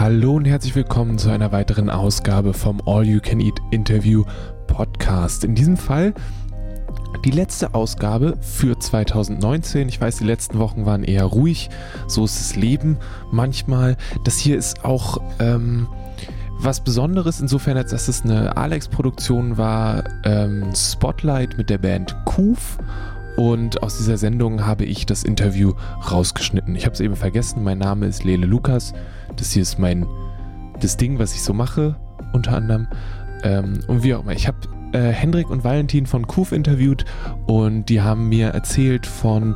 Hallo und herzlich willkommen zu einer weiteren Ausgabe vom All You Can Eat Interview Podcast. In diesem Fall die letzte Ausgabe für 2019. Ich weiß, die letzten Wochen waren eher ruhig. So ist das Leben manchmal. Das hier ist auch ähm, was Besonderes, insofern, als dass es eine Alex-Produktion war. Ähm, Spotlight mit der Band Kuf. Und aus dieser Sendung habe ich das Interview rausgeschnitten. Ich habe es eben vergessen. Mein Name ist Lele Lukas. Das hier ist mein das Ding, was ich so mache, unter anderem. Ähm, und wie auch immer. Ich habe äh, Hendrik und Valentin von Kuf interviewt und die haben mir erzählt von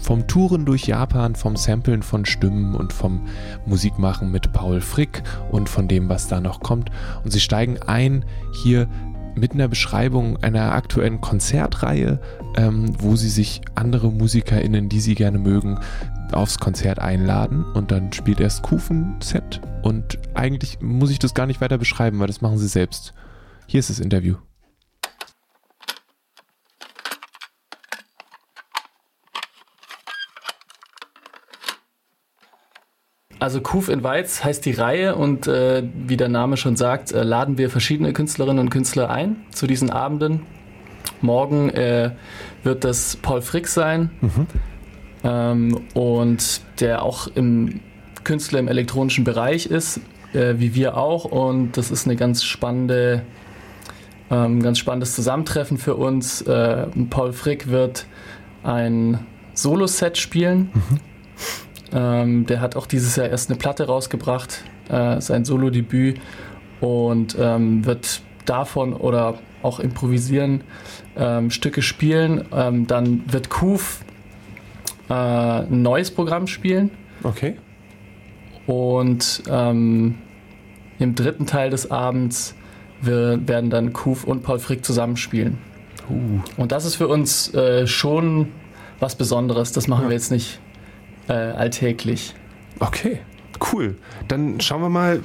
vom Touren durch Japan, vom Samplen von Stimmen und vom Musikmachen mit Paul Frick und von dem, was da noch kommt. Und sie steigen ein hier mit einer Beschreibung einer aktuellen Konzertreihe, ähm, wo sie sich andere MusikerInnen, die sie gerne mögen, aufs Konzert einladen und dann spielt erst Kufen-Set und eigentlich muss ich das gar nicht weiter beschreiben, weil das machen sie selbst. Hier ist das Interview. Also Kuf in Weiz heißt die Reihe und äh, wie der Name schon sagt, äh, laden wir verschiedene Künstlerinnen und Künstler ein zu diesen Abenden. Morgen äh, wird das Paul Frick sein mhm. ähm, und der auch im Künstler im elektronischen Bereich ist, äh, wie wir auch. Und das ist eine ganz spannende, ähm, ganz spannendes Zusammentreffen für uns. Äh, Paul Frick wird ein Solo-Set spielen. Mhm ähm, der hat auch dieses Jahr erst eine Platte rausgebracht, äh, sein Solo-Debüt und ähm, wird davon oder auch improvisieren ähm, Stücke spielen. Ähm, dann wird Kuf äh, ein neues Programm spielen. Okay. Und ähm, im dritten Teil des Abends wir, werden dann Kuf und Paul Frick zusammenspielen. Uh. Und das ist für uns äh, schon was Besonderes. Das machen ja. wir jetzt nicht äh, alltäglich. Okay, cool. Dann schauen wir mal,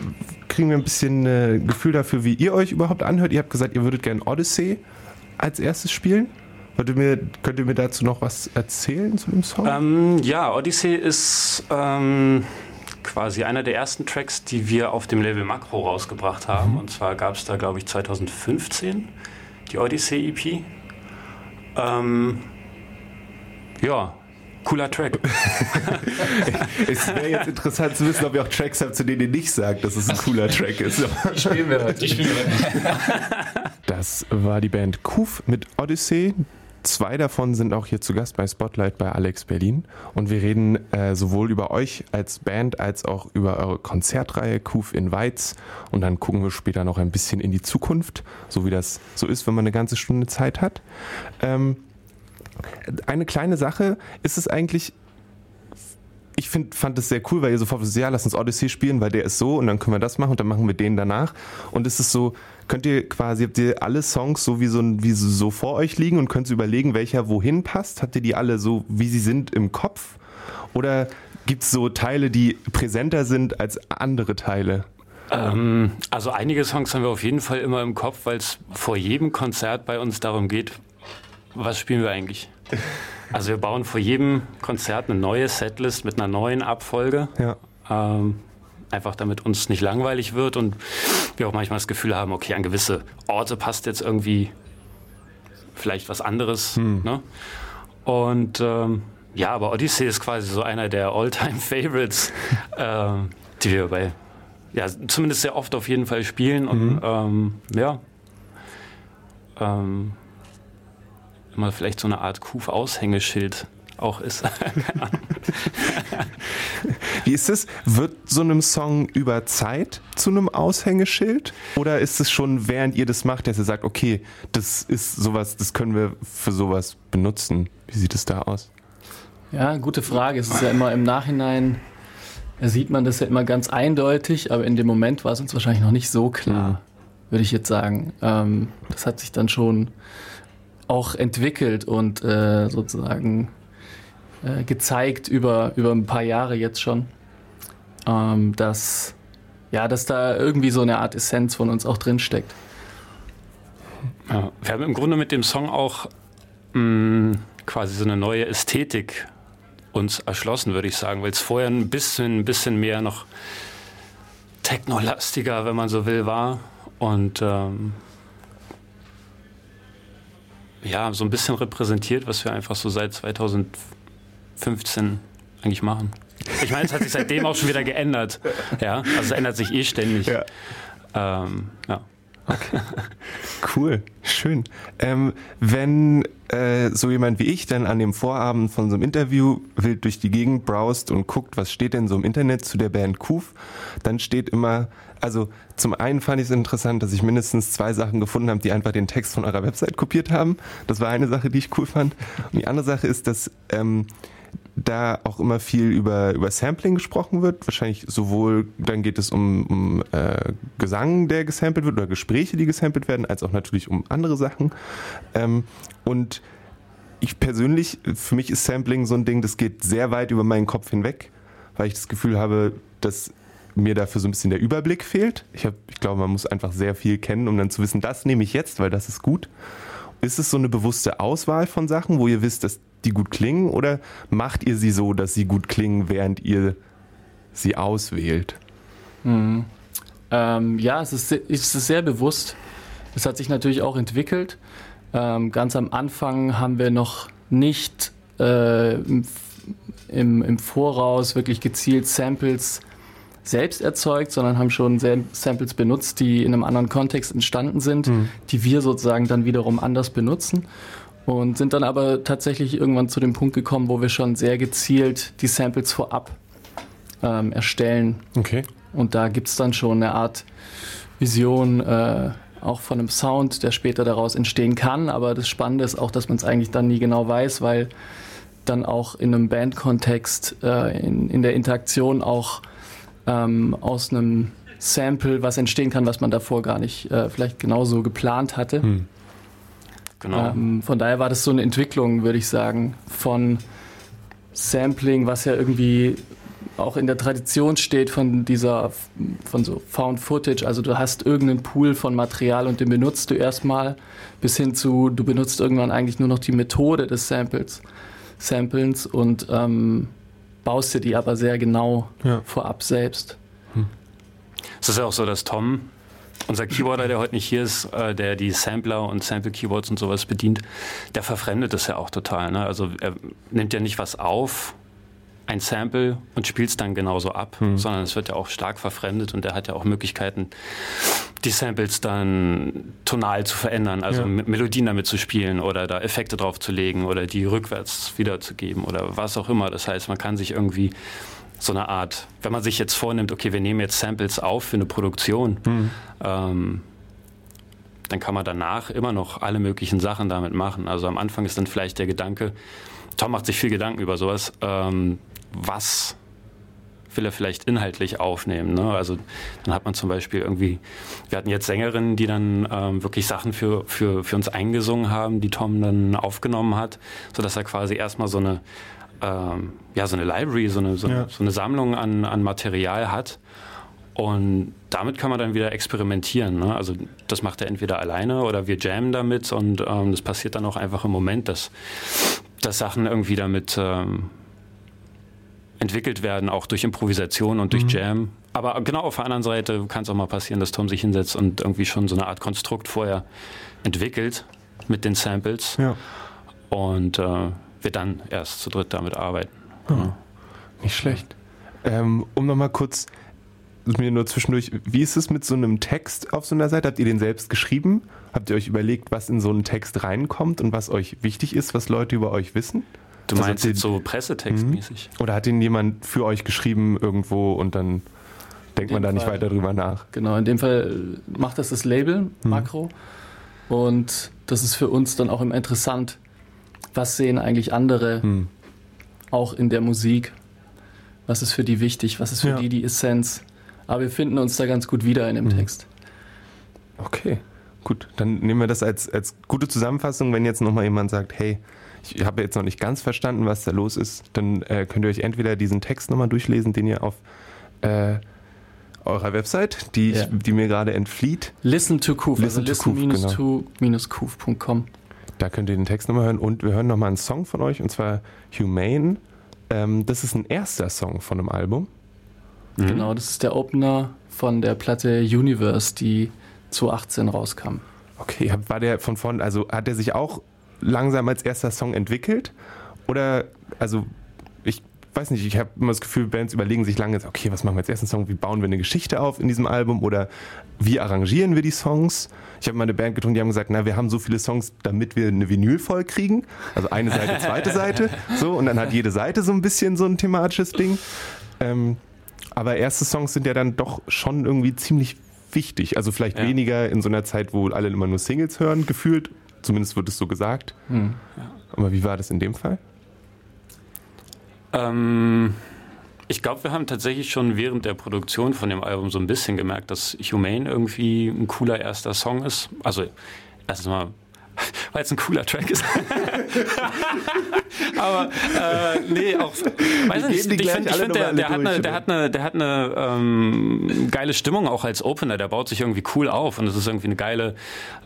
kriegen wir ein bisschen äh, Gefühl dafür, wie ihr euch überhaupt anhört. Ihr habt gesagt, ihr würdet gerne Odyssey als erstes spielen. Könnt ihr, mir, könnt ihr mir dazu noch was erzählen zu dem Song? Ähm, ja, Odyssey ist ähm, quasi einer der ersten Tracks, die wir auf dem Label Makro rausgebracht haben. Mhm. Und zwar gab es da, glaube ich, 2015 die Odyssey EP. Ähm, ja, Cooler Track. es wäre jetzt interessant zu wissen, ob ihr auch Tracks habt, zu denen ihr nicht sagt, dass es ein cooler Track ist. Die spielen wir heute. Die spielen wir heute. Das war die Band Kuf mit Odyssey. Zwei davon sind auch hier zu Gast bei Spotlight bei Alex Berlin. Und wir reden äh, sowohl über euch als Band als auch über eure Konzertreihe Kuf in Weiz. Und dann gucken wir später noch ein bisschen in die Zukunft, so wie das so ist, wenn man eine ganze Stunde Zeit hat. Ähm, eine kleine Sache ist es eigentlich, ich find, fand es sehr cool, weil ihr sofort so, ja, lass uns Odyssey spielen, weil der ist so und dann können wir das machen und dann machen wir den danach. Und es ist so, könnt ihr quasi, habt ihr alle Songs so wie so, wie so vor euch liegen und könnt überlegen, welcher wohin passt? Habt ihr die alle so, wie sie sind im Kopf? Oder gibt es so Teile, die präsenter sind als andere Teile? Ähm, also einige Songs haben wir auf jeden Fall immer im Kopf, weil es vor jedem Konzert bei uns darum geht, was spielen wir eigentlich? Also wir bauen vor jedem Konzert eine neue Setlist mit einer neuen Abfolge. Ja. Ähm, einfach damit uns nicht langweilig wird und wir auch manchmal das Gefühl haben, okay, an gewisse Orte passt jetzt irgendwie vielleicht was anderes. Hm. Ne? Und ähm, ja, aber Odyssey ist quasi so einer der All-Time-Favorites, äh, die wir bei, ja, zumindest sehr oft auf jeden Fall spielen. Und mhm. ähm, ja, ähm, immer vielleicht so eine Art Kuf-Aushängeschild auch ist. Wie ist es? Wird so einem Song über Zeit zu einem Aushängeschild? Oder ist es schon, während ihr das macht, dass ihr sagt, okay, das ist sowas, das können wir für sowas benutzen? Wie sieht es da aus? Ja, gute Frage. Es ist ja immer im Nachhinein, sieht man das ja immer ganz eindeutig, aber in dem Moment war es uns wahrscheinlich noch nicht so klar, mhm. würde ich jetzt sagen. Ähm, das hat sich dann schon auch entwickelt und äh, sozusagen äh, gezeigt über, über ein paar Jahre jetzt schon, ähm, dass, ja, dass da irgendwie so eine Art Essenz von uns auch drin steckt. Ja, wir haben im Grunde mit dem Song auch mh, mm, quasi so eine neue Ästhetik uns erschlossen, würde ich sagen, weil es vorher ein bisschen, ein bisschen mehr noch technolastiger, wenn man so will, war. Und ähm, ja, so ein bisschen repräsentiert, was wir einfach so seit 2015 eigentlich machen. Ich meine, es hat sich seitdem auch schon wieder geändert. Ja, also es ändert sich eh ständig. Ja. Ähm, ja. Okay. Cool, schön. Ähm, wenn äh, so jemand wie ich dann an dem Vorabend von so einem Interview wild durch die Gegend browst und guckt, was steht denn so im Internet zu der Band Kuf, dann steht immer, also zum einen fand ich es interessant, dass ich mindestens zwei Sachen gefunden habe, die einfach den Text von eurer Website kopiert haben. Das war eine Sache, die ich cool fand. Und die andere Sache ist, dass ähm, da auch immer viel über, über Sampling gesprochen wird. Wahrscheinlich sowohl, dann geht es um, um äh, Gesang, der gesampelt wird, oder Gespräche, die gesampelt werden, als auch natürlich um andere Sachen. Ähm, und ich persönlich, für mich ist Sampling so ein Ding, das geht sehr weit über meinen Kopf hinweg, weil ich das Gefühl habe, dass mir dafür so ein bisschen der Überblick fehlt. Ich, hab, ich glaube, man muss einfach sehr viel kennen, um dann zu wissen, das nehme ich jetzt, weil das ist gut. Ist es so eine bewusste Auswahl von Sachen, wo ihr wisst, dass die gut klingen oder macht ihr sie so, dass sie gut klingen, während ihr sie auswählt? Mhm. Ähm, ja, es ist, es ist sehr bewusst. Es hat sich natürlich auch entwickelt. Ähm, ganz am Anfang haben wir noch nicht äh, im, im, im, Voraus wirklich gezielt Samples selbst erzeugt, sondern haben schon Samples benutzt, die in einem anderen Kontext entstanden sind, mhm. die wir sozusagen dann wiederum anders benutzen. Und sind dann aber tatsächlich irgendwann zu dem Punkt gekommen, wo wir schon sehr gezielt die Samples vorab ähm, erstellen. Okay. Und da gibt es dann schon eine Art Vision, äh, auch von einem Sound, der später daraus entstehen kann. Aber das Spannende ist auch, dass man es eigentlich dann nie genau weiß, weil dann auch in einem Bandkontext, äh, in, in der Interaktion auch ähm, aus einem Sample was entstehen kann, was man davor gar nicht äh, vielleicht genauso geplant hatte. Hm. Genau. Ähm, von daher war das so eine Entwicklung, würde ich sagen, von Sampling, was ja irgendwie auch in der Tradition steht von dieser, von so Found Footage. Also du hast irgendeinen Pool von Material und den benutzt du erstmal, bis hin zu, du benutzt irgendwann eigentlich nur noch die Methode des Samples, Samplens und ähm, baust dir die aber sehr genau ja. vorab selbst. Hm. Es ist ja auch so, dass Tom unser Keyboarder, der heute nicht hier ist, äh, der die Sampler und Sample-Keyboards und sowas bedient, der verfremdet das ja auch total. Ne? Also er nimmt ja nicht was auf, ein Sample und spielt es dann genauso ab, hm. sondern es wird ja auch stark verfremdet und er hat ja auch Möglichkeiten, die Samples dann tonal zu verändern, also ja. Melodien damit zu spielen oder da Effekte drauf zu legen oder die rückwärts wiederzugeben oder was auch immer. Das heißt, man kann sich irgendwie so eine Art, wenn man sich jetzt vornimmt, okay, wir nehmen jetzt Samples auf für eine Produktion, mhm. ähm, dann kann man danach immer noch alle möglichen Sachen damit machen. Also am Anfang ist dann vielleicht der Gedanke, Tom macht sich viel Gedanken über sowas, ähm, was will er vielleicht inhaltlich aufnehmen. Ne? Also dann hat man zum Beispiel irgendwie, wir hatten jetzt Sängerinnen, die dann ähm, wirklich Sachen für, für, für uns eingesungen haben, die Tom dann aufgenommen hat, sodass er quasi erstmal so eine ähm, ja, so eine Library, so eine, so, ja. so eine Sammlung an, an Material hat. Und damit kann man dann wieder experimentieren. Ne? Also das macht er entweder alleine oder wir jammen damit und ähm, das passiert dann auch einfach im Moment, dass, dass Sachen irgendwie damit ähm, entwickelt werden, auch durch Improvisation und durch mhm. Jam. Aber genau auf der anderen Seite kann es auch mal passieren, dass Tom sich hinsetzt und irgendwie schon so eine Art Konstrukt vorher entwickelt mit den Samples. Ja. Und äh, wir dann erst zu dritt damit arbeiten. Oh, ja. Nicht schlecht. Ähm, um nochmal kurz mir nur zwischendurch, wie ist es mit so einem Text auf so einer Seite? Habt ihr den selbst geschrieben? Habt ihr euch überlegt, was in so einen Text reinkommt und was euch wichtig ist, was Leute über euch wissen? Du also meinst jetzt so pressetextmäßig? Mhm. Oder hat den jemand für euch geschrieben irgendwo und dann denkt man da nicht Fall, weiter drüber nach? Genau, in dem Fall macht das das Label mhm. Makro und das ist für uns dann auch immer interessant, was sehen eigentlich andere hm. auch in der Musik? Was ist für die wichtig? Was ist für ja. die die Essenz? Aber wir finden uns da ganz gut wieder in dem hm. Text. Okay, gut. Dann nehmen wir das als, als gute Zusammenfassung. Wenn jetzt nochmal jemand sagt, hey, ich habe jetzt noch nicht ganz verstanden, was da los ist, dann äh, könnt ihr euch entweder diesen Text nochmal durchlesen, den ihr auf äh, eurer Website, die, ja. die mir gerade entflieht. Listen to Kuf, listen also listen-to-kuf.com. Genau. Da könnt ihr den Text nochmal hören und wir hören nochmal einen Song von euch und zwar Humane. Ähm, das ist ein erster Song von einem Album. Mhm. Genau, das ist der Opener von der Platte Universe, die 2018 rauskam. Okay, war der von vorn, also hat er sich auch langsam als erster Song entwickelt? Oder, also ich weiß nicht, ich habe immer das Gefühl, Bands überlegen sich lange, okay, was machen wir als ersten Song? Wie bauen wir eine Geschichte auf in diesem Album? Oder wie arrangieren wir die Songs? Ich habe mal eine Band getroffen, die haben gesagt, na, wir haben so viele Songs, damit wir eine Vinyl voll kriegen. Also eine Seite, zweite Seite. So, und dann hat jede Seite so ein bisschen so ein thematisches Ding. Ähm, aber erste Songs sind ja dann doch schon irgendwie ziemlich wichtig. Also vielleicht ja. weniger in so einer Zeit, wo alle immer nur Singles hören, gefühlt. Zumindest wird es so gesagt. Hm. Aber wie war das in dem Fall? Ähm, ich glaube, wir haben tatsächlich schon während der Produktion von dem Album so ein bisschen gemerkt, dass Humane irgendwie ein cooler erster Song ist. Also erstens mal weil es ein cooler Track ist. Aber äh, nee, auch weiß nicht, ich finde, find, der, der, hat eine, der hat eine, der hat eine ähm, geile Stimmung auch als Opener. Der baut sich irgendwie cool auf und es ist irgendwie eine geile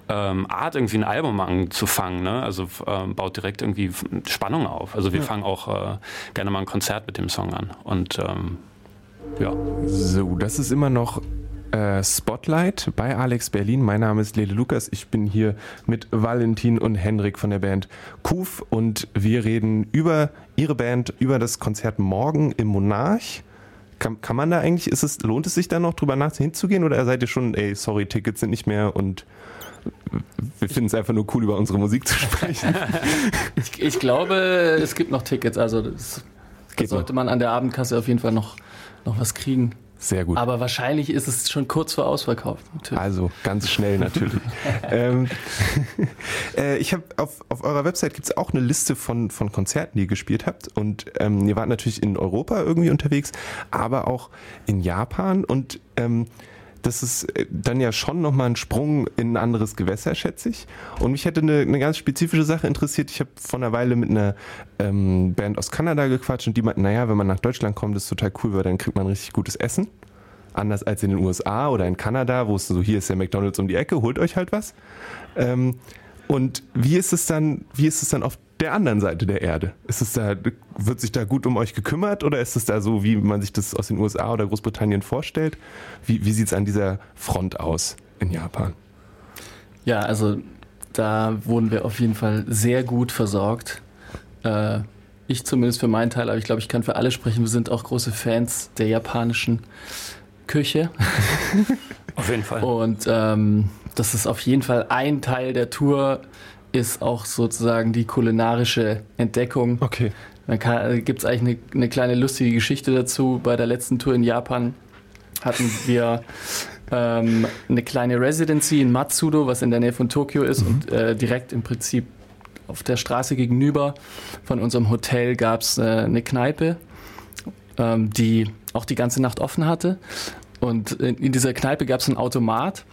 ähm, Art, irgendwie ein Album anzufangen. Ne? Also ähm, baut direkt irgendwie Spannung auf. Also wir ja. fangen auch äh, gerne mal ein Konzert mit dem Song an und ähm, ja. So, das ist immer noch Spotlight bei Alex Berlin. Mein Name ist Lele Lukas. Ich bin hier mit Valentin und Henrik von der Band Kuf und wir reden über ihre Band, über das Konzert morgen im Monarch. Kann, kann man da eigentlich, ist es, lohnt es sich da noch drüber nachzugehen oder seid ihr schon, ey, sorry, Tickets sind nicht mehr und wir finden es einfach nur cool, über unsere Musik zu sprechen. ich, ich, glaube, es gibt noch Tickets, also das, das sollte man an der Abendkasse auf jeden Fall noch, noch was kriegen. Sehr gut. Aber wahrscheinlich ist es schon kurz vor ausverkauft. Natürlich. Also ganz schnell natürlich. ähm, äh, ich habe auf, auf eurer Website gibt es auch eine Liste von, von Konzerten, die ihr gespielt habt. Und ähm, ihr wart natürlich in Europa irgendwie unterwegs, aber auch in Japan. Und ähm, das ist äh, dann ja schon nochmal ein Sprung in ein anderes Gewässer, schätze ich. Und mich hätte eine, eine ganz spezifische Sache interessiert. Ich habe vor einer Weile mit einer ähm, Band aus Kanada gequatscht und die meinten, naja, wenn man nach Deutschland kommt, ist total cool, weil dann kriegt man richtig gutes Essen. Anders als in den USA oder in Kanada, wo es so, hier ist der McDonalds um die Ecke, holt euch halt was. Ähm, und wie ist es dann, wie ist es dann auf der anderen Seite der Erde? Ist es da, wird sich da gut um euch gekümmert oder ist es da so, wie man sich das aus den USA oder Großbritannien vorstellt? Wie, wie sieht es an dieser Front aus in Japan? Ja, also da wurden wir auf jeden Fall sehr gut versorgt. Äh, ich zumindest für meinen Teil, aber ich glaube, ich kann für alle sprechen. Wir sind auch große Fans der japanischen Küche. auf jeden Fall. Und ähm, das ist auf jeden Fall ein Teil der Tour, ist auch sozusagen die kulinarische Entdeckung. Okay. Da äh, gibt es eigentlich eine, eine, kleine lustige Geschichte dazu. Bei der letzten Tour in Japan hatten wir ähm, eine kleine Residency in Matsudo, was in der Nähe von Tokio ist mhm. und äh, direkt im Prinzip auf der Straße gegenüber von unserem Hotel gab es äh, eine Kneipe, ähm, die auch die ganze Nacht offen hatte. Und in, in dieser Kneipe gab es einen Automat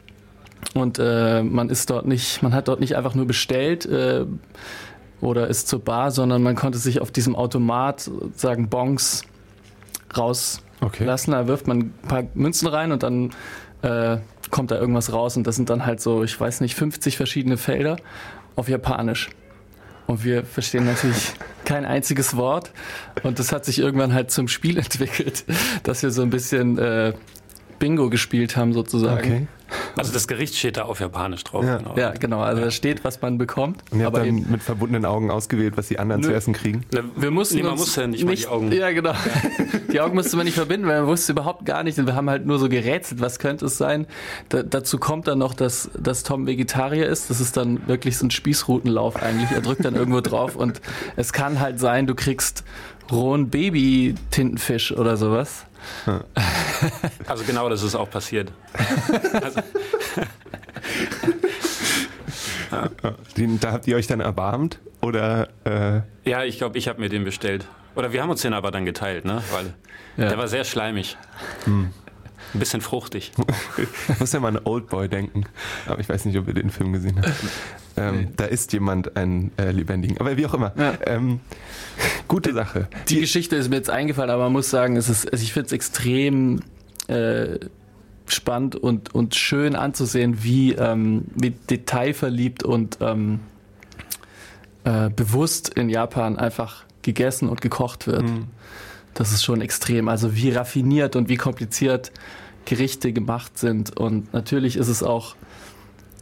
und äh, man ist dort nicht, man hat dort nicht einfach nur bestellt äh, oder ist zur Bar, sondern man konnte sich auf diesem Automat sagen Bons rauslassen. Okay. Da wirft man ein paar Münzen rein und dann äh, kommt da irgendwas raus und das sind dann halt so, ich weiß nicht, 50 verschiedene Felder auf Japanisch. Und wir verstehen natürlich kein einziges Wort. Und das hat sich irgendwann halt zum Spiel entwickelt, dass wir so ein bisschen äh, Bingo gespielt haben sozusagen. Okay. Also das Gericht steht da auf Japanisch drauf. Ja, genau. Ja, genau. Also da steht, was man bekommt. Und ihr habt dann mit verbundenen Augen ausgewählt, was die anderen nö, zu essen kriegen? Wir mussten nee, man musste ja nicht, nicht mal die Augen. Ja, genau. Die Augen musste man nicht verbinden, weil man wusste überhaupt gar nicht. Und wir haben halt nur so gerätselt, was könnte es sein. Da, dazu kommt dann noch, dass, dass Tom Vegetarier ist. Das ist dann wirklich so ein Spießrutenlauf eigentlich. Er drückt dann irgendwo drauf und es kann halt sein, du kriegst rohen Baby-Tintenfisch oder sowas. Also genau das ist auch passiert. Also, den, da habt ihr euch dann erbarmt? Oder, äh ja, ich glaube, ich habe mir den bestellt. Oder wir haben uns den aber dann geteilt, ne? Weil ja. der war sehr schleimig. Hm. Ein bisschen fruchtig. ich muss ja mal an Oldboy denken. Aber ich weiß nicht, ob ihr den Film gesehen habt. Ähm, nee. Da ist jemand ein äh, lebendigen. Aber wie auch immer. Ja. Ähm, gute Sache. Die, Die, Geschichte ist mir jetzt eingefallen, aber man muss sagen, es ist, also ich finde es extrem äh, spannend und, und schön anzusehen, wie, ähm, wie detailverliebt und ähm, äh, bewusst in Japan einfach gegessen und gekocht wird. Mhm. das ist schon extrem. Also wie raffiniert und wie kompliziert Gerichte gemacht sind. Und natürlich ist es auch,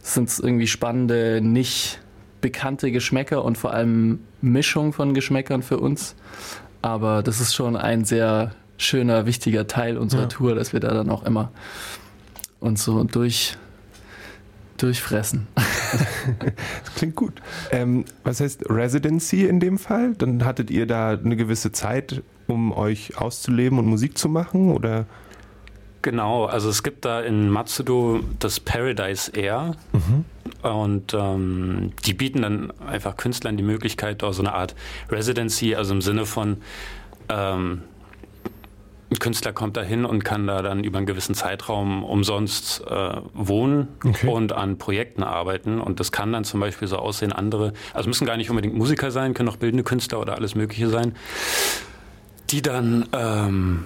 sind es irgendwie spannende, nicht bekannte Geschmäcker und vor allem Mischung von Geschmäckern für uns. Aber das ist schon ein sehr schöner, wichtiger Teil unserer ja. Tour, dass wir da dann auch immer uns so durch, durchfressen. das klingt gut. Ähm, was heißt Residency in dem Fall? Dann hattet ihr da eine gewisse Zeit, um euch auszuleben und Musik zu machen? Oder? Genau, also es gibt da in Matsudo das Paradise Air mhm. und ähm, die bieten dann einfach Künstlern die Möglichkeit, auch so eine Art Residency, also im Sinne von ähm, ein Künstler kommt da hin und kann da dann über einen gewissen Zeitraum umsonst äh, wohnen okay. und an Projekten arbeiten. Und das kann dann zum Beispiel so aussehen, andere, also müssen gar nicht unbedingt Musiker sein, können auch bildende Künstler oder alles Mögliche sein, die dann ähm,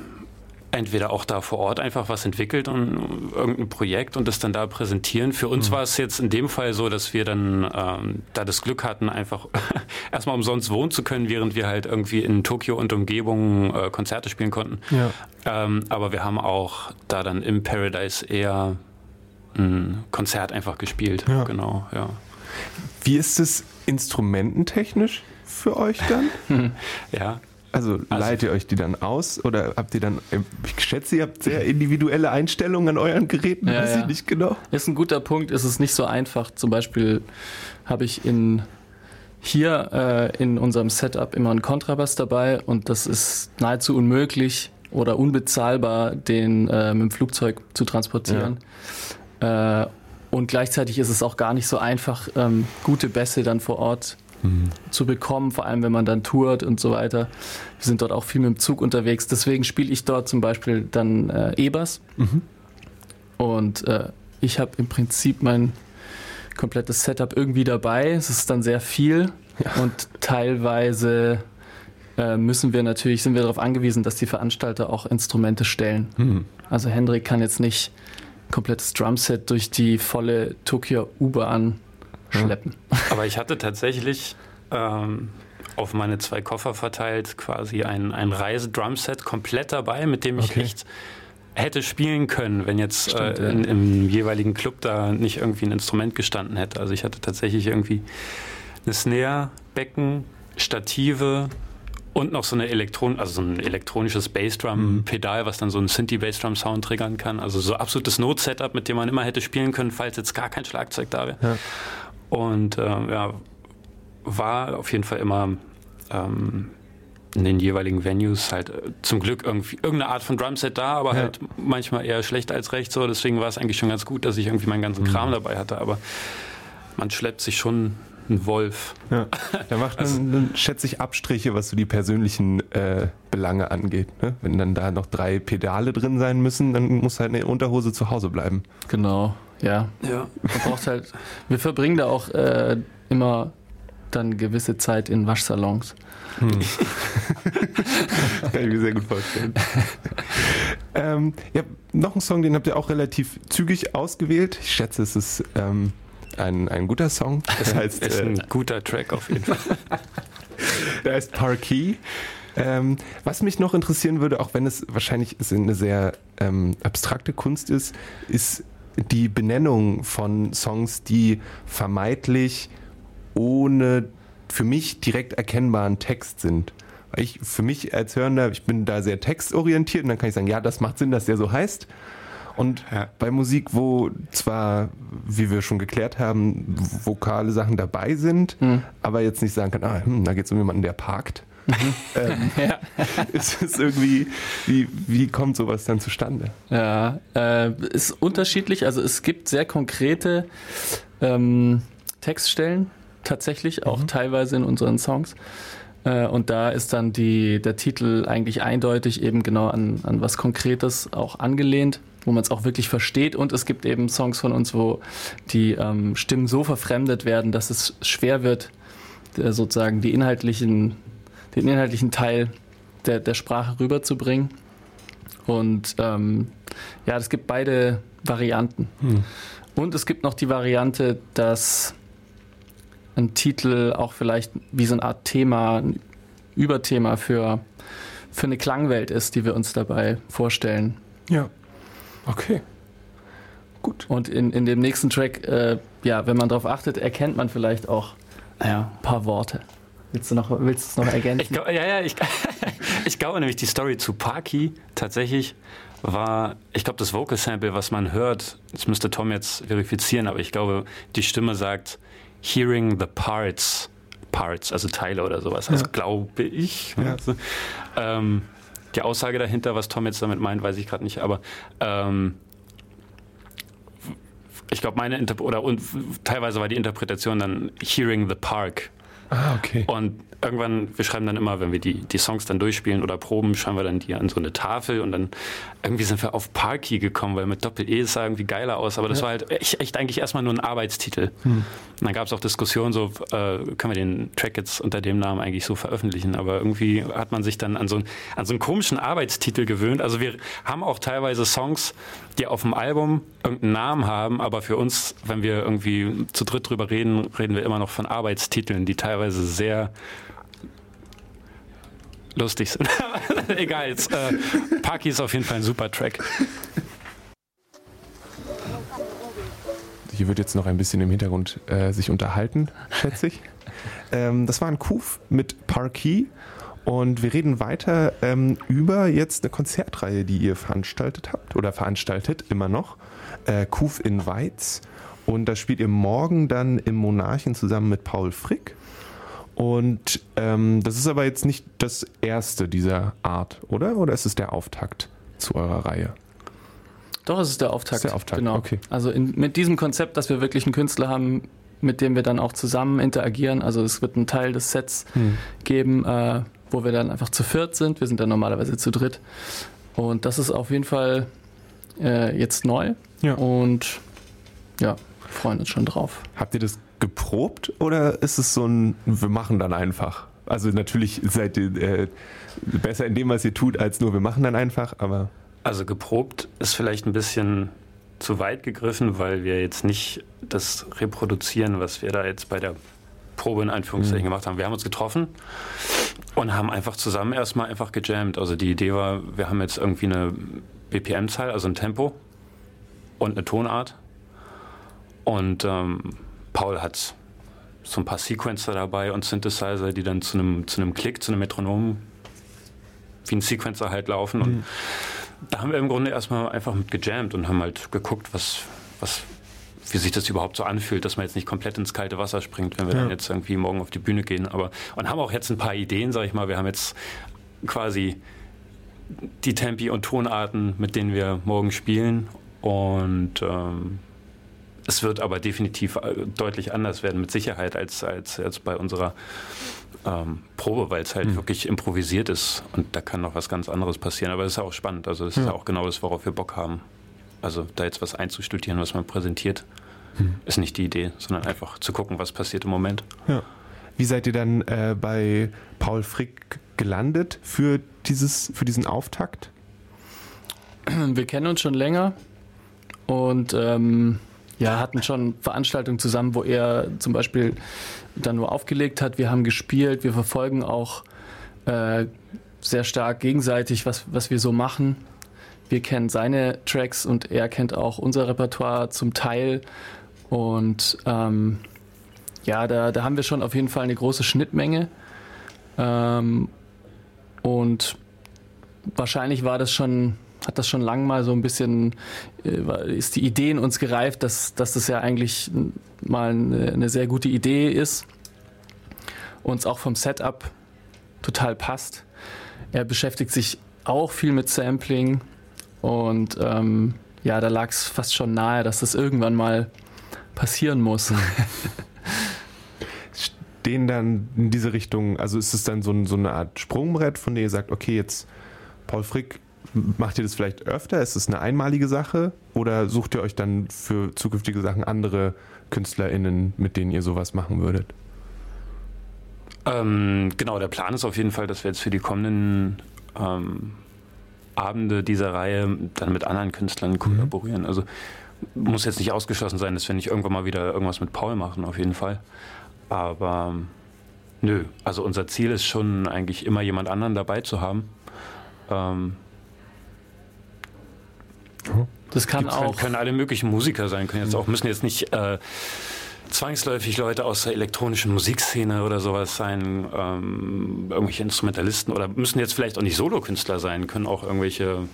entweder auch da vor Ort einfach was entwickelt und irgendein Projekt und das dann da präsentieren. Für uns mhm. war es jetzt in dem Fall so, dass wir dann ähm, da das Glück hatten, einfach erstmal umsonst wohnen zu können, während wir halt irgendwie in Tokio und Umgebung äh, Konzerte spielen konnten. Ja. Ähm, aber wir haben auch da dann im Paradise eher ein Konzert einfach gespielt. Ja. Genau, ja. Wie ist es instrumententechnisch für euch dann? ja, also, also leitet ihr euch die dann aus oder habt ihr dann, ich schätze, ihr habt sehr individuelle Einstellungen an euren Geräten, ja, weiß ja. ich nicht genau. Ist ein guter Punkt, ist es nicht so einfach. Zum Beispiel habe ich in hier äh, in unserem Setup immer einen Kontrabass dabei und das ist nahezu unmöglich oder unbezahlbar, den äh, mit dem Flugzeug zu transportieren. Ja. Äh, und gleichzeitig ist es auch gar nicht so einfach, ähm, gute Bässe dann vor Ort mhm. zu bekommen, vor allem wenn man dann tourt und so weiter. Wir sind dort auch viel mit dem Zug unterwegs. Deswegen spiele ich dort zum Beispiel dann äh, E-Bass. Mhm. Und äh, ich habe im Prinzip mein komplettes Setup irgendwie dabei. Es ist dann sehr viel ja. und teilweise äh, müssen wir natürlich, sind wir darauf angewiesen, dass die Veranstalter auch Instrumente stellen. Mhm. Also Hendrik kann jetzt nicht komplettes Drumset durch die volle Tokio U-Bahn schleppen. Aber ich hatte tatsächlich ähm, auf meine zwei Koffer verteilt quasi ein, ein Reise-Drumset komplett dabei, mit dem ich okay. echt hätte spielen können, wenn jetzt Stimmt, äh, in, ja. im jeweiligen Club da nicht irgendwie ein Instrument gestanden hätte. Also ich hatte tatsächlich irgendwie eine Snare, Becken, Stative und noch so eine Elektron also so ein elektronisches Bassdrum-Pedal, mhm. was dann so einen Synthie-Bassdrum-Sound triggern kann. Also so absolutes Not-Setup, mit dem man immer hätte spielen können, falls jetzt gar kein Schlagzeug da wäre. Ja. Und äh, ja, war auf jeden Fall immer ähm, in den jeweiligen Venues halt äh, zum Glück irgendwie irgendeine Art von Drumset da, aber ja. halt manchmal eher schlecht als recht so. Deswegen war es eigentlich schon ganz gut, dass ich irgendwie meinen ganzen mhm. Kram dabei hatte. Aber man schleppt sich schon einen Wolf. Ja. Da macht man, also, dann schätze ich Abstriche, was so die persönlichen äh, Belange angeht. Ne? Wenn dann da noch drei Pedale drin sein müssen, dann muss halt eine Unterhose zu Hause bleiben. Genau. Ja. ja. Man braucht halt, wir verbringen da auch äh, immer dann gewisse Zeit in Waschsalons. Hm. kann ich mir sehr gut vorstellen. ähm, ja, noch ein Song, den habt ihr auch relativ zügig ausgewählt. Ich schätze, es ist ähm, ein, ein guter Song. Das heißt, ist ein äh, guter Track auf jeden Fall. Der heißt Parkey. Ähm, was mich noch interessieren würde, auch wenn es wahrscheinlich eine sehr ähm, abstrakte Kunst ist, ist die Benennung von Songs, die vermeintlich ohne für mich direkt erkennbaren Text sind. Ich, für mich als Hörender, ich bin da sehr textorientiert und dann kann ich sagen, ja, das macht Sinn, dass der so heißt. Und ja. bei Musik, wo zwar, wie wir schon geklärt haben, vokale Sachen dabei sind, mhm. aber jetzt nicht sagen kann, ah, hm, da geht es um jemanden, der parkt. Ähm, ja. ist es irgendwie, wie, wie kommt sowas dann zustande? Ja, äh, ist unterschiedlich. Also es gibt sehr konkrete ähm, Textstellen, tatsächlich, auch mhm. teilweise in unseren Songs. Äh, und da ist dann die, der Titel eigentlich eindeutig eben genau an, an was Konkretes auch angelehnt, wo man es auch wirklich versteht. Und es gibt eben Songs von uns, wo die ähm, Stimmen so verfremdet werden, dass es schwer wird, äh, sozusagen die inhaltlichen den inhaltlichen Teil der, der Sprache rüberzubringen. Und ähm, ja, es gibt beide Varianten. Hm. Und es gibt noch die Variante, dass ein Titel auch vielleicht wie so eine Art Thema, ein Überthema für, für eine Klangwelt ist, die wir uns dabei vorstellen. Ja. Okay. Gut. Und in, in dem nächsten Track, äh, ja, wenn man darauf achtet, erkennt man vielleicht auch naja, ein paar Worte. Willst du noch, willst es noch ergänzen? Ich glaub, ja, ja, ich, ich glaube nämlich, die Story zu Parky tatsächlich war, ich glaube, das Vocal Sample, was man hört, das müsste Tom jetzt verifizieren, aber ich glaube, die Stimme sagt Hearing the Parts, Parts, also Teile oder sowas. Also ja. glaube ich. Ja. Also, ähm, die Aussage dahinter, was Tom jetzt damit meint, weiß ich gerade nicht, aber ähm, ich glaube, meine Interp oder und teilweise war die Interpretation dann Hearing the Park. Ah, okay. Und irgendwann, wir schreiben dann immer, wenn wir die, die Songs dann durchspielen oder proben, schreiben wir dann die an so eine Tafel und dann irgendwie sind wir auf Parky gekommen, weil mit Doppel-E sah irgendwie geiler aus, aber das ja. war halt echt, echt, eigentlich erstmal nur ein Arbeitstitel. Hm. Und dann gab es auch Diskussionen, so äh, können wir den Track jetzt unter dem Namen eigentlich so veröffentlichen, aber irgendwie hat man sich dann an so, an so einen komischen Arbeitstitel gewöhnt. Also wir haben auch teilweise Songs, die auf dem Album irgendeinen Namen haben, aber für uns, wenn wir irgendwie zu dritt drüber reden, reden wir immer noch von Arbeitstiteln, die teilweise sehr lustig sind. Egal, jetzt, äh, Parky ist auf jeden Fall ein super Track. Hier wird jetzt noch ein bisschen im Hintergrund äh, sich unterhalten, schätze ich. ähm, das war ein Kuf mit Parky und wir reden weiter ähm, über jetzt eine Konzertreihe, die ihr veranstaltet habt oder veranstaltet immer noch. Äh, Kuf in Weiz. Und da spielt ihr morgen dann im Monarchen zusammen mit Paul Frick. Und ähm, das ist aber jetzt nicht das erste dieser Art, oder? Oder ist es der Auftakt zu eurer Reihe? Doch, es ist der Auftakt. Ist der Auftakt, genau. okay. Also in, mit diesem Konzept, dass wir wirklich einen Künstler haben, mit dem wir dann auch zusammen interagieren. Also es wird einen Teil des Sets hm. geben, äh, wo wir dann einfach zu viert sind. Wir sind dann normalerweise zu dritt. Und das ist auf jeden Fall äh, jetzt neu. Ja. Und ja, freuen uns schon drauf. Habt ihr das geprobt oder ist es so ein, wir machen dann einfach? Also natürlich seid ihr äh, besser in dem, was ihr tut, als nur wir machen dann einfach, aber. Also geprobt ist vielleicht ein bisschen zu weit gegriffen, weil wir jetzt nicht das reproduzieren, was wir da jetzt bei der Probe in Anführungszeichen mhm. gemacht haben. Wir haben uns getroffen und haben einfach zusammen erstmal einfach gejammt. Also die Idee war, wir haben jetzt irgendwie eine BPM-Zahl, also ein Tempo und eine Tonart. Und ähm, Paul hat so ein paar Sequencer dabei und Synthesizer, die dann zu einem, zu einem Klick, zu einem Metronom wie ein Sequencer halt laufen. Und mhm. da haben wir im Grunde erstmal einfach mit gejammt und haben halt geguckt, was, was, wie sich das überhaupt so anfühlt, dass man jetzt nicht komplett ins kalte Wasser springt, wenn wir ja. dann jetzt irgendwie morgen auf die Bühne gehen. Aber, und haben auch jetzt ein paar Ideen, sag ich mal. Wir haben jetzt quasi die Tempi und Tonarten, mit denen wir morgen spielen. Und ähm, es wird aber definitiv äh, deutlich anders werden, mit Sicherheit, als, als, als bei unserer ähm, Probe, weil es halt mhm. wirklich improvisiert ist und da kann noch was ganz anderes passieren. Aber es ist auch spannend. Also es ja. ist auch genau das, worauf wir Bock haben. Also da jetzt was einzustudieren, was man präsentiert, mhm. ist nicht die Idee, sondern einfach zu gucken, was passiert im Moment. Ja. Wie seid ihr dann äh, bei Paul Frick gelandet für, dieses, für diesen Auftakt? Wir kennen uns schon länger und ähm, ja, hatten schon Veranstaltungen zusammen, wo er zum Beispiel dann nur aufgelegt hat. Wir haben gespielt, wir verfolgen auch äh, sehr stark gegenseitig, was, was wir so machen. Wir kennen seine Tracks und er kennt auch unser Repertoire zum Teil. Und ähm, ja, da, da haben wir schon auf jeden Fall eine große Schnittmenge. Ähm, und wahrscheinlich war das schon hat das schon lange mal so ein bisschen, äh, ist die Idee in uns gereift, dass, dass das ja eigentlich mal eine, eine sehr gute Idee ist. Uns auch vom Setup total passt. Er beschäftigt sich auch viel mit Sampling und ähm, ja, da lag es fast schon nahe, dass das irgendwann mal passieren muss. Stehen dann in diese Richtung, also ist es dann so, so eine Art Sprungbrett, von dem ihr sagt, okay, jetzt Paul Frick Macht ihr das vielleicht öfter? Ist es eine einmalige Sache? Oder sucht ihr euch dann für zukünftige Sachen andere KünstlerInnen, mit denen ihr sowas machen würdet? Ähm, genau, der Plan ist auf jeden Fall, dass wir jetzt für die kommenden ähm, Abende dieser Reihe dann mit anderen Künstlern mhm. kollaborieren. Mhm. Also muss jetzt nicht ausgeschlossen sein, dass wir nicht irgendwann mal wieder irgendwas mit Paul machen, auf jeden Fall. Aber Nö, also unser Ziel ist schon eigentlich immer jemand anderen dabei zu haben. Ähm, das kann Gibt's, auch. Können alle möglichen Musiker sein, können jetzt auch, müssen jetzt nicht äh, zwangsläufig Leute aus der elektronischen Musikszene oder sowas sein, ähm, irgendwelche Instrumentalisten oder müssen jetzt vielleicht auch nicht Solokünstler sein, können auch irgendwelche.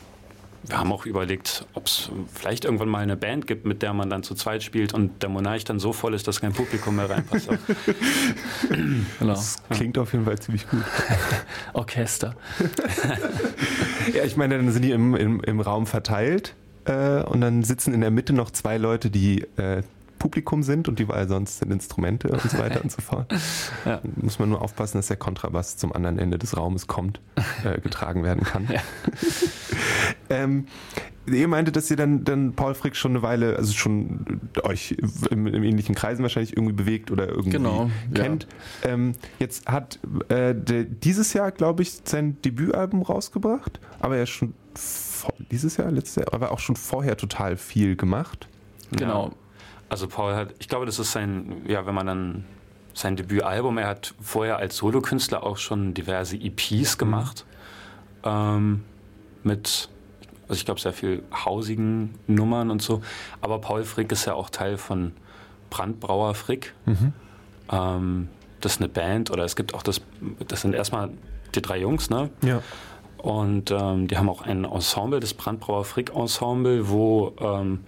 Wir haben auch überlegt, ob es vielleicht irgendwann mal eine Band gibt, mit der man dann zu zweit spielt und der Monarch dann so voll ist, dass kein Publikum mehr reinpasst. genau. Das klingt auf jeden Fall ziemlich gut. Orchester. ja, ich meine, dann sind die im, im, im Raum verteilt äh, und dann sitzen in der Mitte noch zwei Leute, die äh, Publikum sind und die weil sonst sind Instrumente und so weiter und so fort. Ja. Muss man nur aufpassen, dass der Kontrabass zum anderen Ende des Raumes kommt, äh, getragen werden kann. Ja. ähm, ihr meinte, dass ihr dann, dann Paul Frick schon eine Weile, also schon euch im, im ähnlichen Kreisen wahrscheinlich irgendwie bewegt oder irgendwie genau, kennt. Ja. Ähm, jetzt hat äh, dieses Jahr, glaube ich, sein Debütalbum rausgebracht, aber er schon dieses Jahr, letztes Jahr, aber auch schon vorher total viel gemacht. Genau. Also Paul hat, ich glaube, das ist sein, ja, wenn man dann sein Debütalbum, er hat vorher als Solokünstler auch schon diverse EPs gemacht. Mhm. Ähm, mit, also ich glaube, sehr viel hausigen Nummern und so. Aber Paul Frick ist ja auch Teil von Brandbrauer Frick. Mhm. Ähm, das ist eine Band oder es gibt auch das, das sind erstmal die drei Jungs, ne? Ja. Und ähm, die haben auch ein Ensemble, das Brandbrauer Frick Ensemble, wo ähm,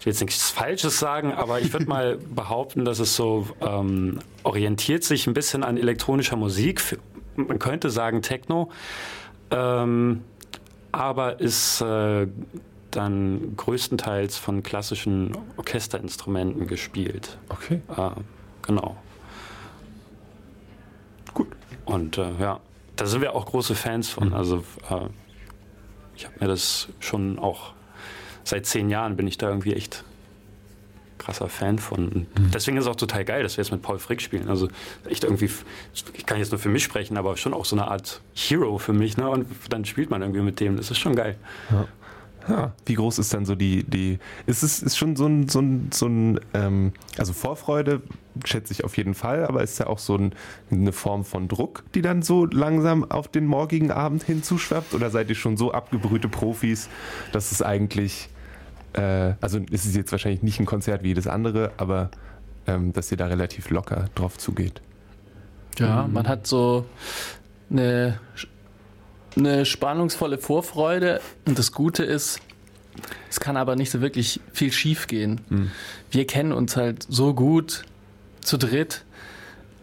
ich will jetzt nichts Falsches sagen, aber ich würde mal behaupten, dass es so ähm, orientiert sich ein bisschen an elektronischer Musik. Man könnte sagen Techno, ähm, aber ist äh, dann größtenteils von klassischen Orchesterinstrumenten gespielt. Okay. Äh, genau. Gut. Und äh, ja, da sind wir auch große Fans von. Mhm. Also äh, ich habe mir das schon auch seit zehn Jahren bin ich da irgendwie echt krasser Fan von. Und mhm. deswegen ist es auch total geil, dass wir jetzt mit Paul Frick spielen. Also echt irgendwie, ich kann jetzt nur für mich sprechen, aber schon auch so eine Art Hero für mich. Ne? Und dann spielt man irgendwie mit dem. Das ist schon geil. Ja. Ja, wie groß ist dann so die, die ist es ist schon so ein, so ein, so ein ähm, also Vorfreude schätze ich auf jeden Fall, aber ist ja auch so ein, eine Form von Druck, die dann so langsam auf den morgigen Abend hinzuschwappt? Oder seid ihr schon so abgebrühte Profis, dass es eigentlich äh, also ist es jetzt wahrscheinlich nicht ein Konzert wie jedes andere, aber ähm, dass ihr da relativ locker drauf zugeht. Ja, mhm. man hat so eine, eine spannungsvolle Vorfreude und das Gute ist, es kann aber nicht so wirklich viel schief gehen. Mhm. Wir kennen uns halt so gut zu dritt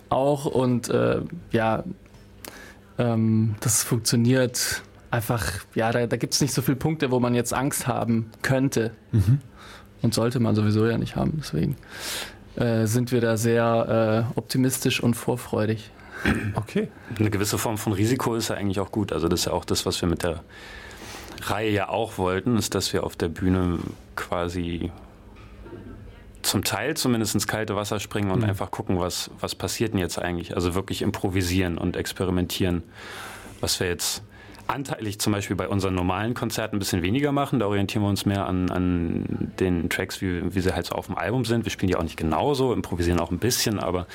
auch und äh, ja, ähm, das funktioniert einfach, ja, da, da gibt es nicht so viele Punkte, wo man jetzt Angst haben könnte. Mhm. Und sollte man sowieso ja nicht haben. Deswegen äh, sind wir da sehr äh, optimistisch und vorfreudig. Okay. Eine gewisse Form von Risiko ist ja eigentlich auch gut. Also das ist ja auch das, was wir mit der Reihe ja auch wollten, ist, dass wir auf der Bühne quasi zum Teil zumindest ins kalte Wasser springen und mhm. einfach gucken, was, was passiert denn jetzt eigentlich. Also wirklich improvisieren und experimentieren. Was wir jetzt anteilig zum Beispiel bei unseren normalen Konzerten ein bisschen weniger machen. Da orientieren wir uns mehr an, an den Tracks, wie, wie sie halt so auf dem Album sind. Wir spielen die auch nicht genauso, improvisieren auch ein bisschen, aber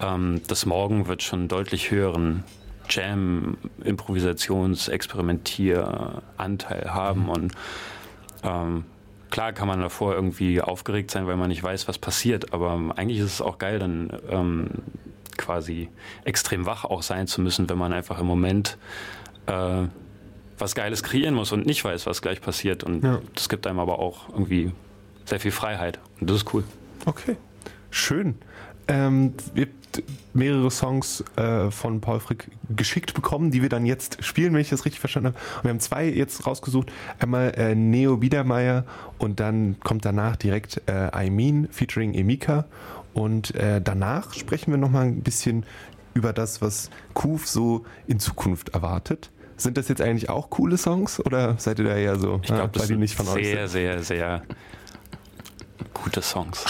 ähm, das Morgen wird schon deutlich höheren Jam, Improvisations-, Experimentier-Anteil haben mhm. und ähm, klar kann man davor irgendwie aufgeregt sein, weil man nicht weiß, was passiert, aber eigentlich ist es auch geil, dann ähm, quasi extrem wach auch sein zu müssen, wenn man einfach im Moment äh, was Geiles kreieren muss und nicht weiß, was gleich passiert. Und ja. das gibt einem aber auch irgendwie sehr viel Freiheit. Und das ist cool. Okay, schön. Ähm, habt mehrere Songs äh, von Paul Frick geschickt bekommen, die wir dann jetzt spielen, wenn ich das richtig verstanden habe. Und wir haben zwei jetzt rausgesucht. Einmal äh, Neo Biedermeier und dann kommt danach direkt äh, I Mean featuring Emika. Und äh, danach sprechen wir nochmal ein bisschen über das, was Kuf so in Zukunft erwartet. Sind das jetzt eigentlich auch coole Songs oder seid ihr da eher so, ich glaube, ah, das sind nicht von sehr, euch sehr, sehr, sehr gute Songs.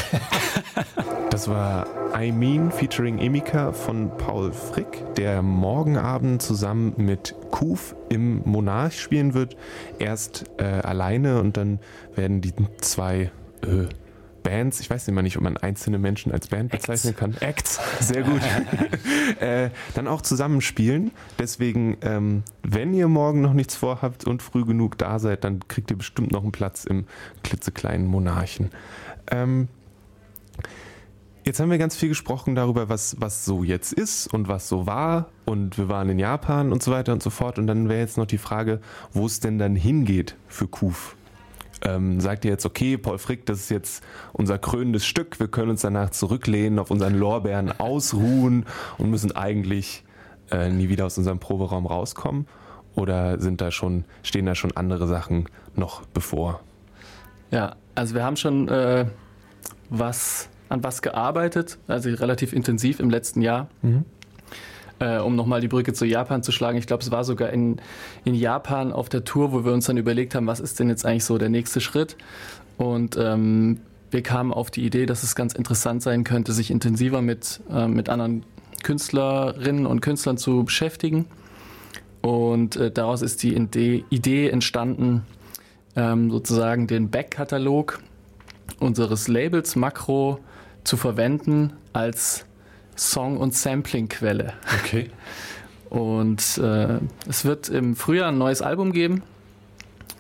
das war I Mean featuring Emika von Paul Frick, der morgen Abend zusammen mit Kuf im Monarch spielen wird. Erst äh, alleine und dann werden die zwei äh, Bands, ich weiß immer nicht, ob man einzelne Menschen als Band bezeichnen kann. Acts, sehr gut. äh, dann auch zusammenspielen. Deswegen, ähm, wenn ihr morgen noch nichts vorhabt und früh genug da seid, dann kriegt ihr bestimmt noch einen Platz im klitzekleinen Monarchen. Ähm, Jetzt haben wir ganz viel gesprochen darüber, was, was so jetzt ist und was so war. Und wir waren in Japan und so weiter und so fort. Und dann wäre jetzt noch die Frage, wo es denn dann hingeht für Kuf. Ähm, sagt ihr jetzt, okay, Paul Frick, das ist jetzt unser krönendes Stück, wir können uns danach zurücklehnen, auf unseren Lorbeeren ausruhen und müssen eigentlich äh, nie wieder aus unserem Proberaum rauskommen? Oder sind da schon, stehen da schon andere Sachen noch bevor? Ja, also wir haben schon äh, was an was gearbeitet, also relativ intensiv im letzten Jahr. Mhm. Äh, um nochmal die Brücke zu Japan zu schlagen. Ich glaube, es war sogar in, in Japan auf der Tour, wo wir uns dann überlegt haben, was ist denn jetzt eigentlich so der nächste Schritt. Und ähm, wir kamen auf die Idee, dass es ganz interessant sein könnte, sich intensiver mit, äh, mit anderen Künstlerinnen und Künstlern zu beschäftigen. Und äh, daraus ist die Idee, Idee entstanden, ähm, sozusagen den Backkatalog unseres Labels Makro zu verwenden als Song- und Sampling-Quelle. Okay. Und äh, es wird im Frühjahr ein neues Album geben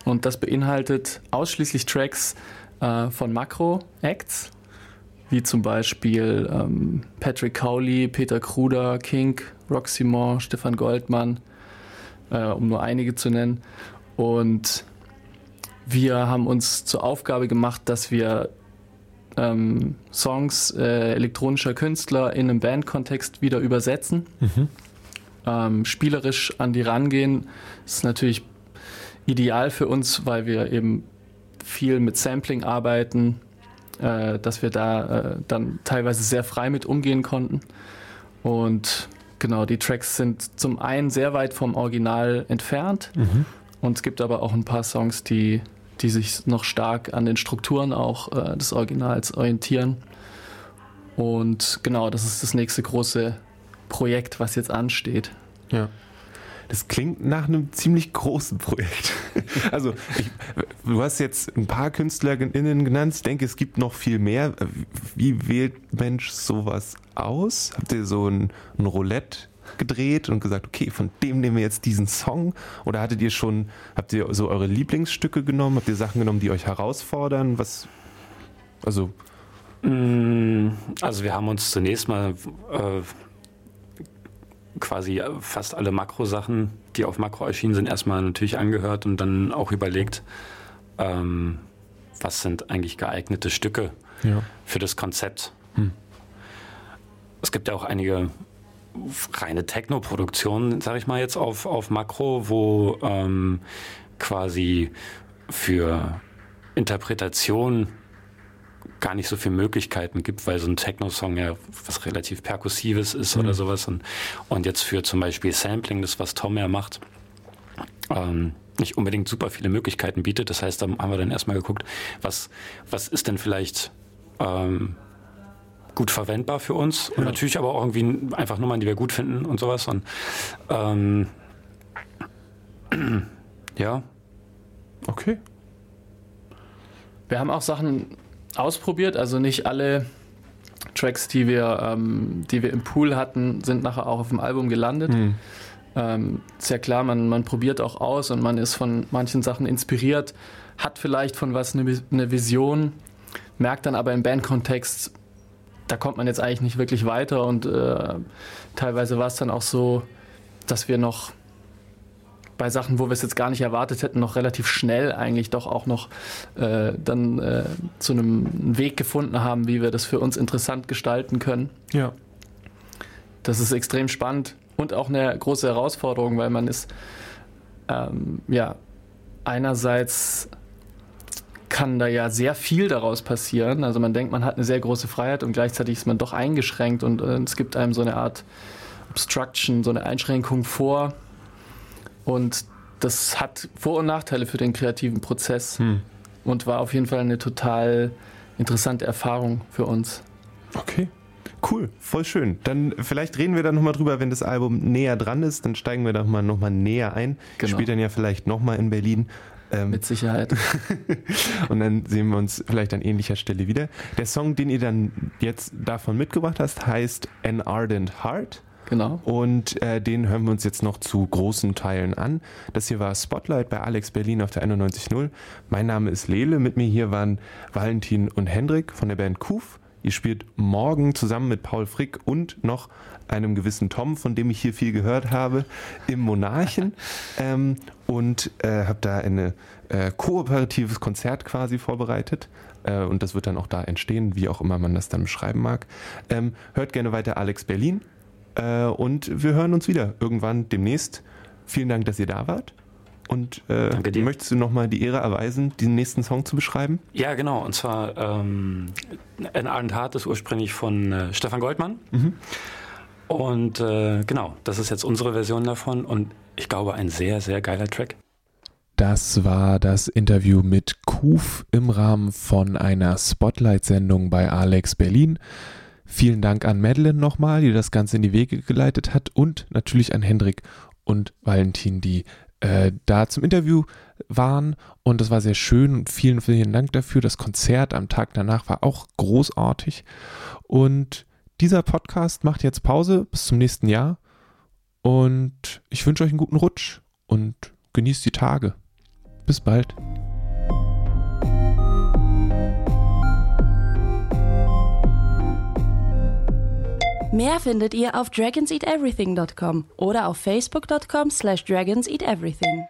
und das beinhaltet ausschließlich Tracks äh, von Makro-Acts, wie zum Beispiel ähm, Patrick Cowley, Peter Kruder, King, Roxy Moore, Stefan Goldmann, äh, um nur einige zu nennen. Und wir haben uns zur Aufgabe gemacht, dass wir ähm, Songs äh, elektronischer Künstler in einem Bandkontext wieder übersetzen. Mhm. Ähm, spielerisch an die rangehen. Das ist natürlich ideal für uns, weil wir eben viel mit Sampling arbeiten, äh, dass wir da äh, dann teilweise sehr frei mit umgehen konnten. Und genau, die Tracks sind zum einen sehr weit vom Original entfernt. Mhm. Und es gibt aber auch ein paar Songs, die die sich noch stark an den Strukturen auch äh, des Originals orientieren. Und genau, das ist das nächste große Projekt, was jetzt ansteht. Ja. Das klingt nach einem ziemlich großen Projekt. Also, ich, du hast jetzt ein paar KünstlerInnen genannt. Ich denke, es gibt noch viel mehr. Wie wählt Mensch sowas aus? Habt ihr so ein, ein Roulette gedreht und gesagt, okay, von dem nehmen wir jetzt diesen Song? Oder hattet ihr schon, habt ihr so eure Lieblingsstücke genommen? Habt ihr Sachen genommen, die euch herausfordern? Was, also. Mm, also wir haben uns zunächst mal äh, quasi fast alle Makro-Sachen, die auf Makro erschienen sind, erstmal natürlich angehört und dann auch überlegt, ähm, was sind eigentlich geeignete Stücke ja. für das Konzept. Hm. Es gibt ja auch einige reine Techno-Produktion, sage ich mal jetzt auf, auf Makro, wo ähm, quasi für Interpretation gar nicht so viele Möglichkeiten gibt, weil so ein Techno-Song ja was relativ Perkussives ist mhm. oder sowas. Und, und jetzt für zum Beispiel Sampling, das was Tom ja macht, ähm, nicht unbedingt super viele Möglichkeiten bietet. Das heißt, da haben wir dann erstmal geguckt, was, was ist denn vielleicht ähm, gut verwendbar für uns und natürlich aber auch irgendwie einfach Nummern, die wir gut finden und sowas. Und ähm, ja. Okay. Wir haben auch Sachen ausprobiert, also nicht alle Tracks, die wir, ähm, die wir im Pool hatten, sind nachher auch auf dem Album gelandet. Mhm. Ähm, ist ja klar, man, man probiert auch aus und man ist von manchen Sachen inspiriert, hat vielleicht von was eine, eine Vision, merkt dann aber im Bandkontext, da kommt man jetzt eigentlich nicht wirklich weiter und äh, teilweise war es dann auch so, dass wir noch bei Sachen, wo wir es jetzt gar nicht erwartet hätten, noch relativ schnell eigentlich doch auch noch äh, dann äh, zu einem Weg gefunden haben, wie wir das für uns interessant gestalten können. Ja. Das ist extrem spannend und auch eine große Herausforderung, weil man ist ähm, ja einerseits kann da ja sehr viel daraus passieren. Also man denkt, man hat eine sehr große Freiheit und gleichzeitig ist man doch eingeschränkt und äh, es gibt einem so eine Art Obstruction, so eine Einschränkung vor. Und das hat Vor- und Nachteile für den kreativen Prozess hm. und war auf jeden Fall eine total interessante Erfahrung für uns. Okay. Cool, voll schön. Dann vielleicht reden wir da nochmal drüber, wenn das Album näher dran ist, dann steigen wir da nochmal noch mal näher ein. Genau. Spielt dann ja vielleicht nochmal in Berlin. Ähm, Mit Sicherheit. und dann sehen wir uns vielleicht an ähnlicher Stelle wieder. Der Song, den ihr dann jetzt davon mitgebracht hast, heißt An Ardent Heart. Genau. Und äh, den hören wir uns jetzt noch zu großen Teilen an. Das hier war Spotlight bei Alex Berlin auf der 91.0. Mein Name ist Lele. Mit mir hier waren Valentin und Hendrik von der Band Kuf. Ihr spielt morgen zusammen mit Paul Frick und noch einem gewissen Tom, von dem ich hier viel gehört habe, im Monarchen. ähm, und äh, habe da ein äh, kooperatives Konzert quasi vorbereitet. Äh, und das wird dann auch da entstehen, wie auch immer man das dann beschreiben mag. Ähm, hört gerne weiter Alex Berlin. Äh, und wir hören uns wieder irgendwann demnächst. Vielen Dank, dass ihr da wart. Und äh, möchtest du nochmal die Ehre erweisen, diesen nächsten Song zu beschreiben? Ja, genau. Und zwar ähm, An Abend Hart ist ursprünglich von äh, Stefan Goldmann. Mhm. Und äh, genau, das ist jetzt unsere Version davon und ich glaube ein sehr, sehr geiler Track. Das war das Interview mit Kuf im Rahmen von einer Spotlight-Sendung bei Alex Berlin. Vielen Dank an Madeline nochmal, die das Ganze in die Wege geleitet hat und natürlich an Hendrik und Valentin, die äh, da zum Interview waren und das war sehr schön vielen, vielen Dank dafür. Das Konzert am Tag danach war auch großartig und dieser Podcast macht jetzt Pause bis zum nächsten Jahr und ich wünsche euch einen guten Rutsch und genießt die Tage. Bis bald. Mehr findet ihr auf dragonseateverything.com oder auf facebook.com slash dragonseateverything.